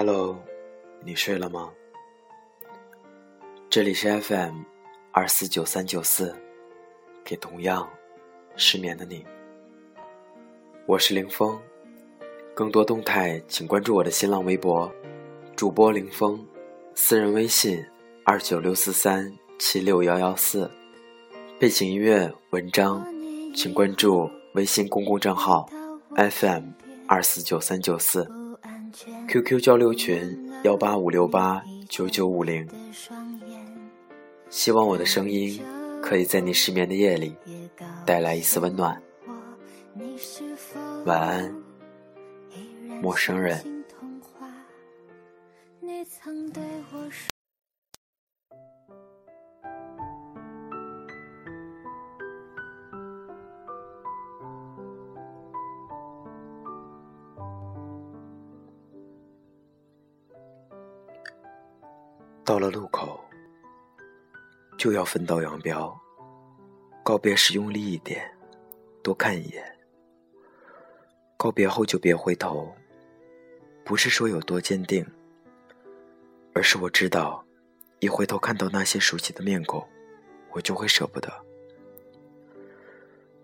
Hello，你睡了吗？这里是 FM 二四九三九四，给同样失眠的你。我是林峰，更多动态请关注我的新浪微博，主播林峰，私人微信二九六四三七六幺幺四，背景音乐文章请关注微信公共账号 FM 二四九三九四。QQ 交流群幺八五六八九九五零，希望我的声音可以在你失眠的夜里带来一丝温暖。晚安，陌生人。到了路口，就要分道扬镳。告别时用力一点，多看一眼。告别后就别回头，不是说有多坚定，而是我知道，一回头看到那些熟悉的面孔，我就会舍不得。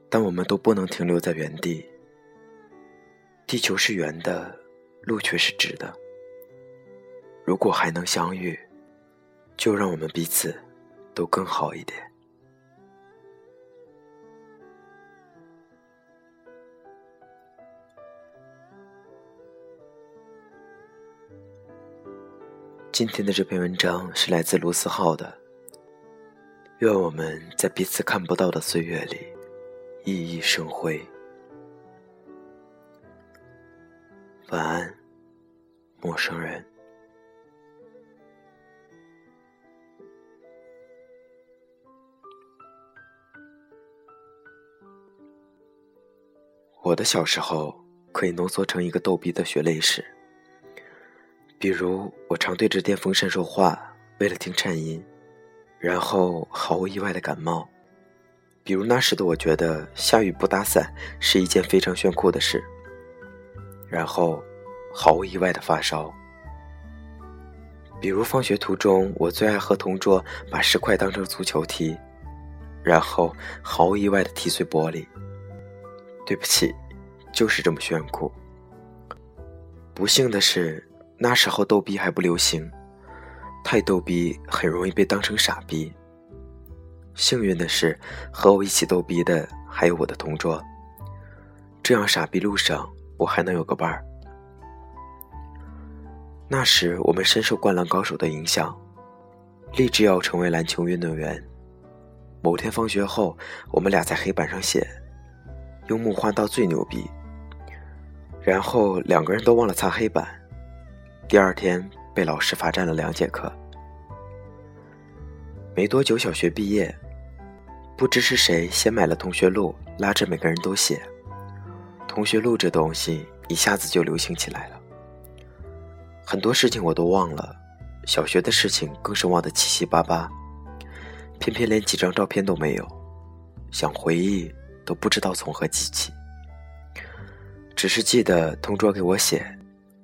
但我们都不能停留在原地。地球是圆的，路却是直的。如果还能相遇。就让我们彼此都更好一点。今天的这篇文章是来自卢思浩的。愿我们在彼此看不到的岁月里熠熠生辉。晚安，陌生人。我的小时候可以浓缩成一个逗逼的血泪史，比如我常对着电风扇说话，为了听颤音，然后毫无意外的感冒；比如那时的我觉得下雨不打伞是一件非常炫酷的事，然后毫无意外的发烧；比如放学途中我最爱和同桌把石块当成足球踢，然后毫无意外的踢碎玻璃。对不起，就是这么炫酷。不幸的是，那时候逗逼还不流行，太逗逼很容易被当成傻逼。幸运的是，和我一起逗逼的还有我的同桌，这样傻逼路上我还能有个伴儿。那时我们深受《灌篮高手》的影响，立志要成为篮球运动员。某天放学后，我们俩在黑板上写。用木花道最牛逼，然后两个人都忘了擦黑板，第二天被老师罚站了两节课。没多久，小学毕业，不知是谁先买了同学录，拉着每个人都写。同学录这东西一下子就流行起来了。很多事情我都忘了，小学的事情更是忘得七七八八，偏偏连几张照片都没有，想回忆。都不知道从何记起，只是记得同桌给我写：“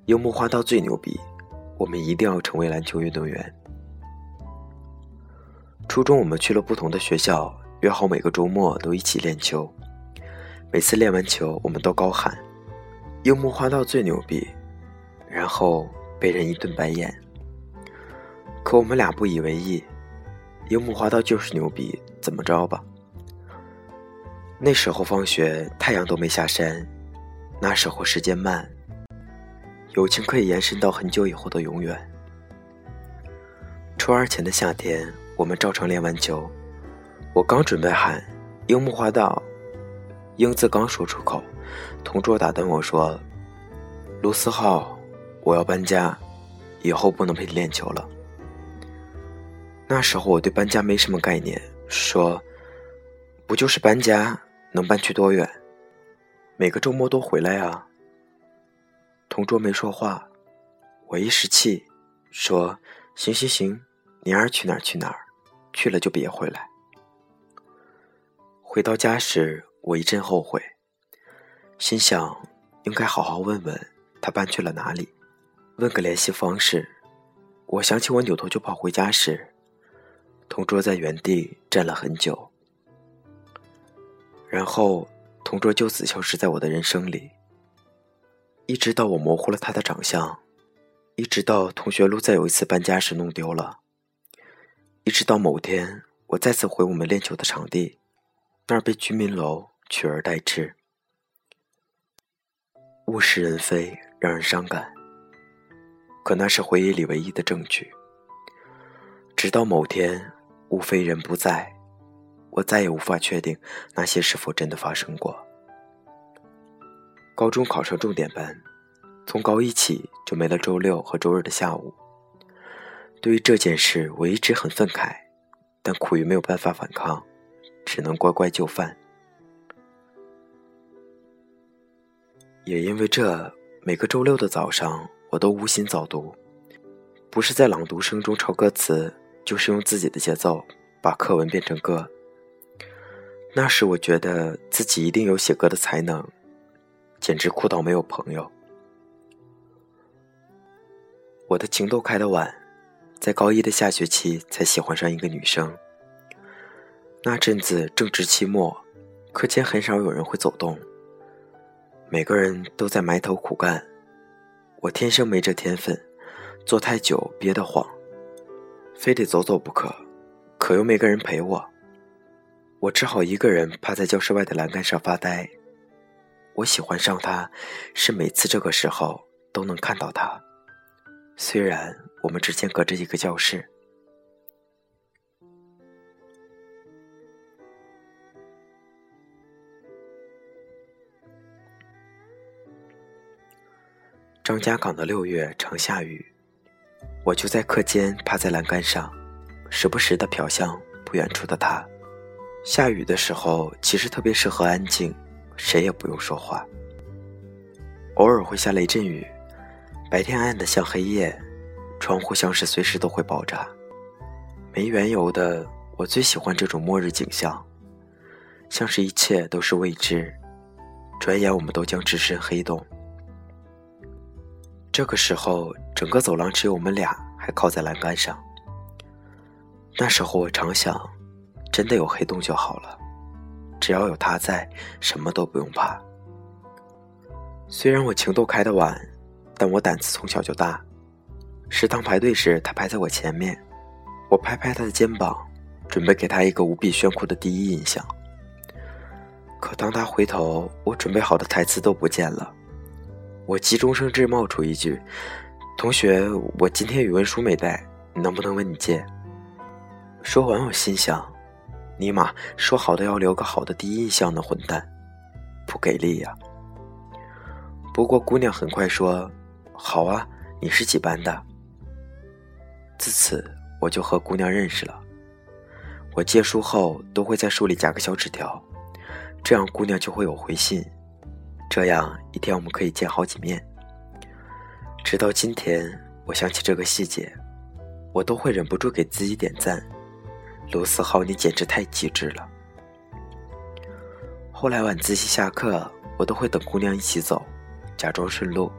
樱木花道最牛逼，我们一定要成为篮球运动员。”初中我们去了不同的学校，约好每个周末都一起练球。每次练完球，我们都高喊：“樱木花道最牛逼！”然后被人一顿白眼。可我们俩不以为意，樱木花道就是牛逼，怎么着吧？那时候放学，太阳都没下山。那时候时间慢，友情可以延伸到很久以后的永远。初二前的夏天，我们照常练完球，我刚准备喊“樱木花道”，英子刚说出口，同桌打断我说：“卢思浩，我要搬家，以后不能陪你练球了。”那时候我对搬家没什么概念，说：“不就是搬家？”能搬去多远？每个周末都回来啊。同桌没说话，我一时气，说：“行行行，你爱去哪儿去哪儿，去了就别回来。”回到家时，我一阵后悔，心想应该好好问问他搬去了哪里，问个联系方式。我想起我扭头就跑回家时，同桌在原地站了很久，然后同桌就此消失在我的人生里。一直到我模糊了他的长相，一直到同学录在有一次搬家时弄丢了，一直到某天我再次回我们练球的场地，那儿被居民楼取而代之。物是人非，让人伤感。可那是回忆里唯一的证据。直到某天，物非人不在，我再也无法确定那些是否真的发生过。高中考上重点班，从高一起就没了周六和周日的下午。对于这件事，我一直很愤慨，但苦于没有办法反抗，只能乖乖就范。也因为这，每个周六的早上，我都无心早读，不是在朗读声中抄歌词，就是用自己的节奏把课文变成歌。那时我觉得自己一定有写歌的才能，简直酷到没有朋友。我的情窦开得晚，在高一的下学期才喜欢上一个女生。那阵子正值期末，课间很少有人会走动。每个人都在埋头苦干，我天生没这天分，坐太久憋得慌，非得走走不可，可又没个人陪我，我只好一个人趴在教室外的栏杆上发呆。我喜欢上他，是每次这个时候都能看到他，虽然我们之间隔着一个教室。张家港的六月常下雨，我就在课间趴在栏杆上，时不时的瞟向不远处的他。下雨的时候，其实特别适合安静，谁也不用说话。偶尔会下雷阵雨，白天暗的像黑夜，窗户像是随时都会爆炸。没缘由的，我最喜欢这种末日景象，像是一切都是未知，转眼我们都将置身黑洞。这个时候，整个走廊只有我们俩还靠在栏杆上。那时候我常想，真的有黑洞就好了，只要有他在，什么都不用怕。虽然我情窦开的晚，但我胆子从小就大。食堂排队时，他排在我前面，我拍拍他的肩膀，准备给他一个无比炫酷的第一印象。可当他回头，我准备好的台词都不见了。我急中生智，冒出一句：“同学，我今天语文书没带，能不能问你借？”说完，我心想：“尼玛，说好的要留个好的第一印象的混蛋，不给力呀！”不过姑娘很快说：“好啊，你是几班的？”自此，我就和姑娘认识了。我借书后都会在书里夹个小纸条，这样姑娘就会有回信。这样一天我们可以见好几面。直到今天，我想起这个细节，我都会忍不住给自己点赞。卢思浩，你简直太机智了。后来晚自习下课，我都会等姑娘一起走，假装顺路。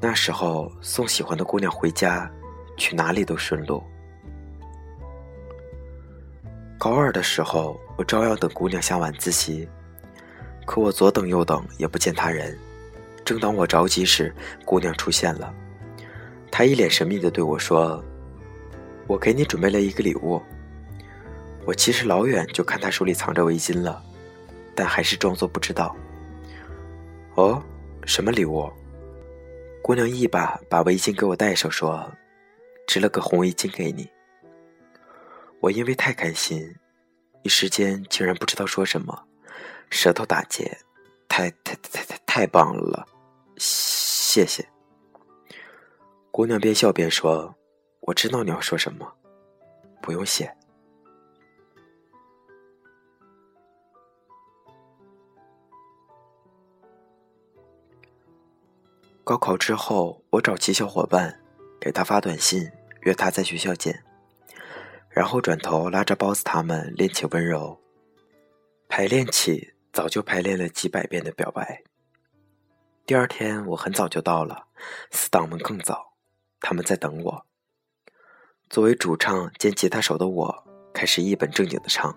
那时候送喜欢的姑娘回家，去哪里都顺路。高二的时候，我照样等姑娘下晚自习。可我左等右等也不见他人，正当我着急时，姑娘出现了。她一脸神秘的对我说：“我给你准备了一个礼物。”我其实老远就看他手里藏着围巾了，但还是装作不知道。哦，什么礼物？姑娘一把把围巾给我戴上，说：“织了个红围巾给你。”我因为太开心，一时间竟然不知道说什么。舌头打结，太太太太太棒了，谢谢。姑娘边笑边说：“我知道你要说什么，不用谢。”高考之后，我找齐小伙伴，给他发短信，约他在学校见，然后转头拉着包子他们练起温柔，排练起。早就排练了几百遍的表白。第二天我很早就到了，死党们更早，他们在等我。作为主唱兼吉他手的我，开始一本正经的唱：“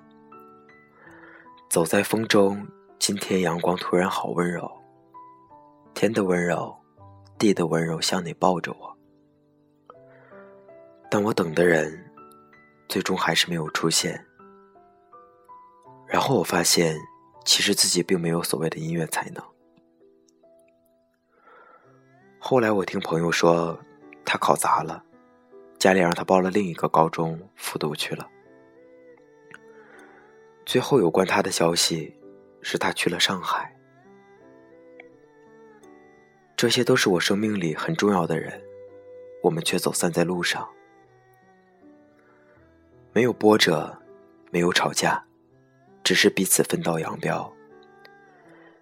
走在风中，今天阳光突然好温柔，天的温柔，地的温柔，像你抱着我。”但我等的人，最终还是没有出现。然后我发现，其实自己并没有所谓的音乐才能。后来我听朋友说，他考砸了，家里让他报了另一个高中复读去了。最后有关他的消息，是他去了上海。这些都是我生命里很重要的人，我们却走散在路上，没有波折，没有吵架。只是彼此分道扬镳。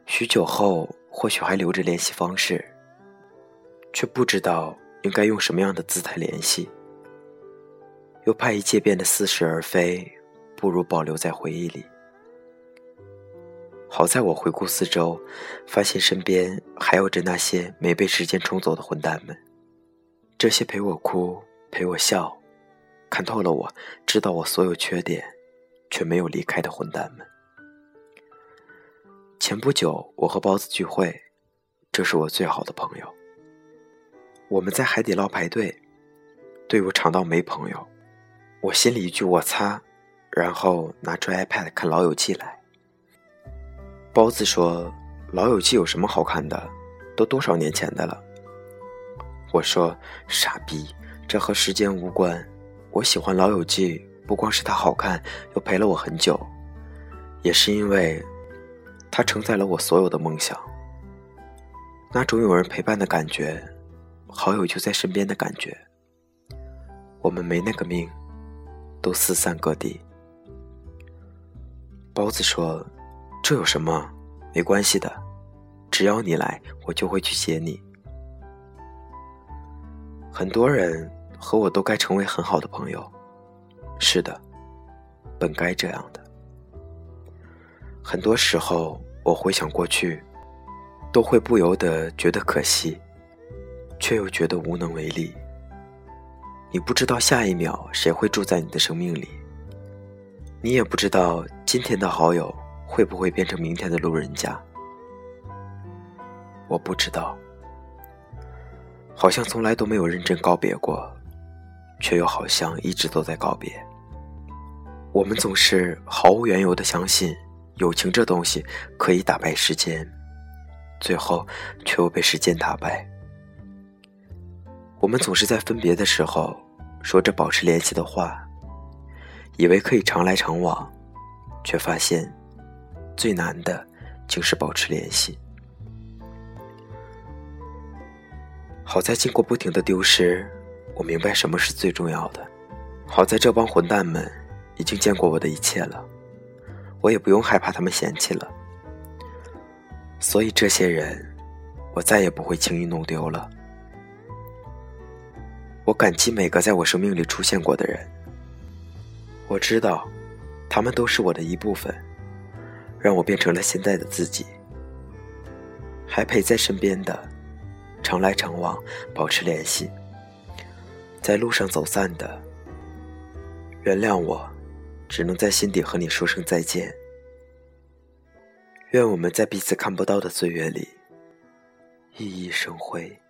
许久后，或许还留着联系方式，却不知道应该用什么样的姿态联系。又怕一切变得似是而非，不如保留在回忆里。好在我回顾四周，发现身边还有着那些没被时间冲走的混蛋们，这些陪我哭、陪我笑、看透了我、知道我所有缺点。却没有离开的混蛋们。前不久，我和包子聚会，这是我最好的朋友。我们在海底捞排队，队伍长到没朋友。我心里一句“我擦”，然后拿出 iPad 看《老友记》来。包子说：“《老友记》有什么好看的？都多少年前的了。”我说：“傻逼，这和时间无关。我喜欢《老友记》。”不光是它好看，又陪了我很久，也是因为它承载了我所有的梦想。那种有人陪伴的感觉，好友就在身边的感觉。我们没那个命，都四散各地。包子说：“这有什么？没关系的，只要你来，我就会去接你。”很多人和我都该成为很好的朋友。是的，本该这样的。很多时候，我回想过去，都会不由得觉得可惜，却又觉得无能为力。你不知道下一秒谁会住在你的生命里，你也不知道今天的好友会不会变成明天的路人甲。我不知道，好像从来都没有认真告别过，却又好像一直都在告别。我们总是毫无缘由的相信友情这东西可以打败时间，最后却又被时间打败。我们总是在分别的时候说着保持联系的话，以为可以常来常往，却发现最难的竟是保持联系。好在经过不停的丢失，我明白什么是最重要的。好在这帮混蛋们。已经见过我的一切了，我也不用害怕他们嫌弃了。所以这些人，我再也不会轻易弄丢了。我感激每个在我生命里出现过的人。我知道，他们都是我的一部分，让我变成了现在的自己。还陪在身边的，常来常往，保持联系。在路上走散的，原谅我。只能在心底和你说声再见。愿我们在彼此看不到的岁月里，熠熠生辉。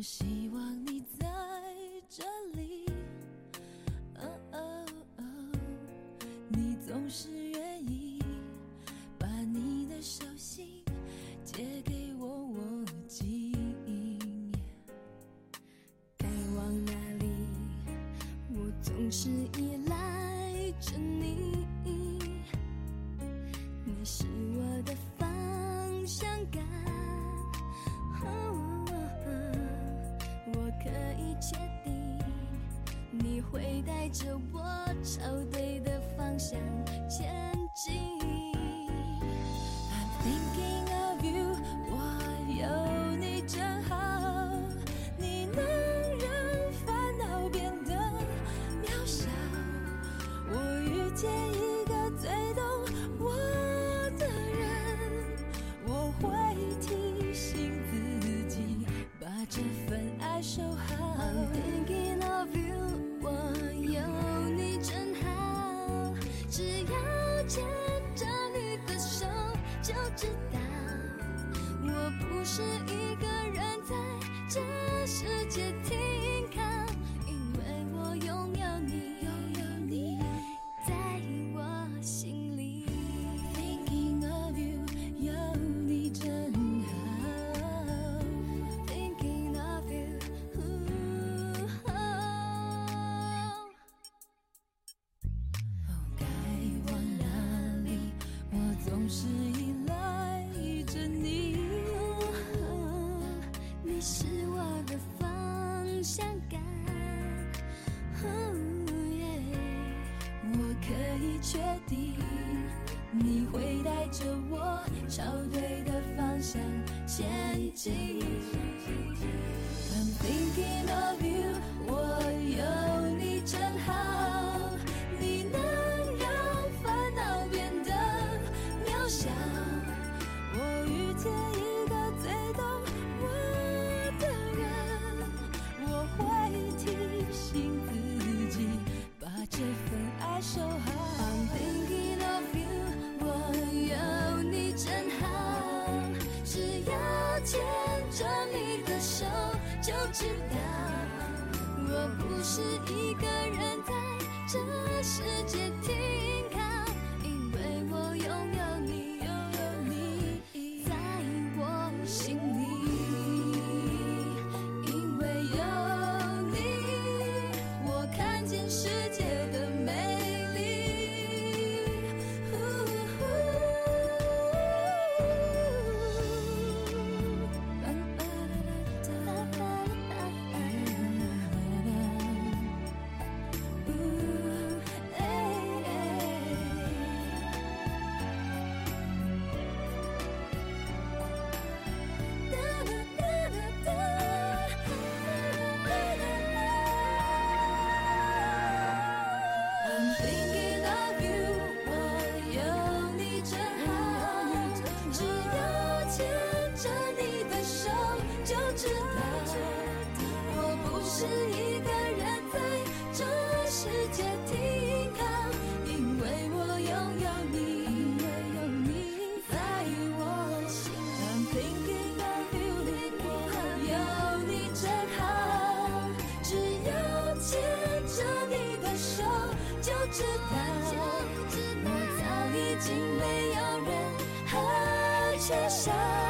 我希望你在这里，哦哦哦，你总是愿意把你的手心借给我，我的记忆。该往哪里？我总是一。着我朝对的方向知道，我不是一个人在这世界。知道，我早已经没有任何缺少。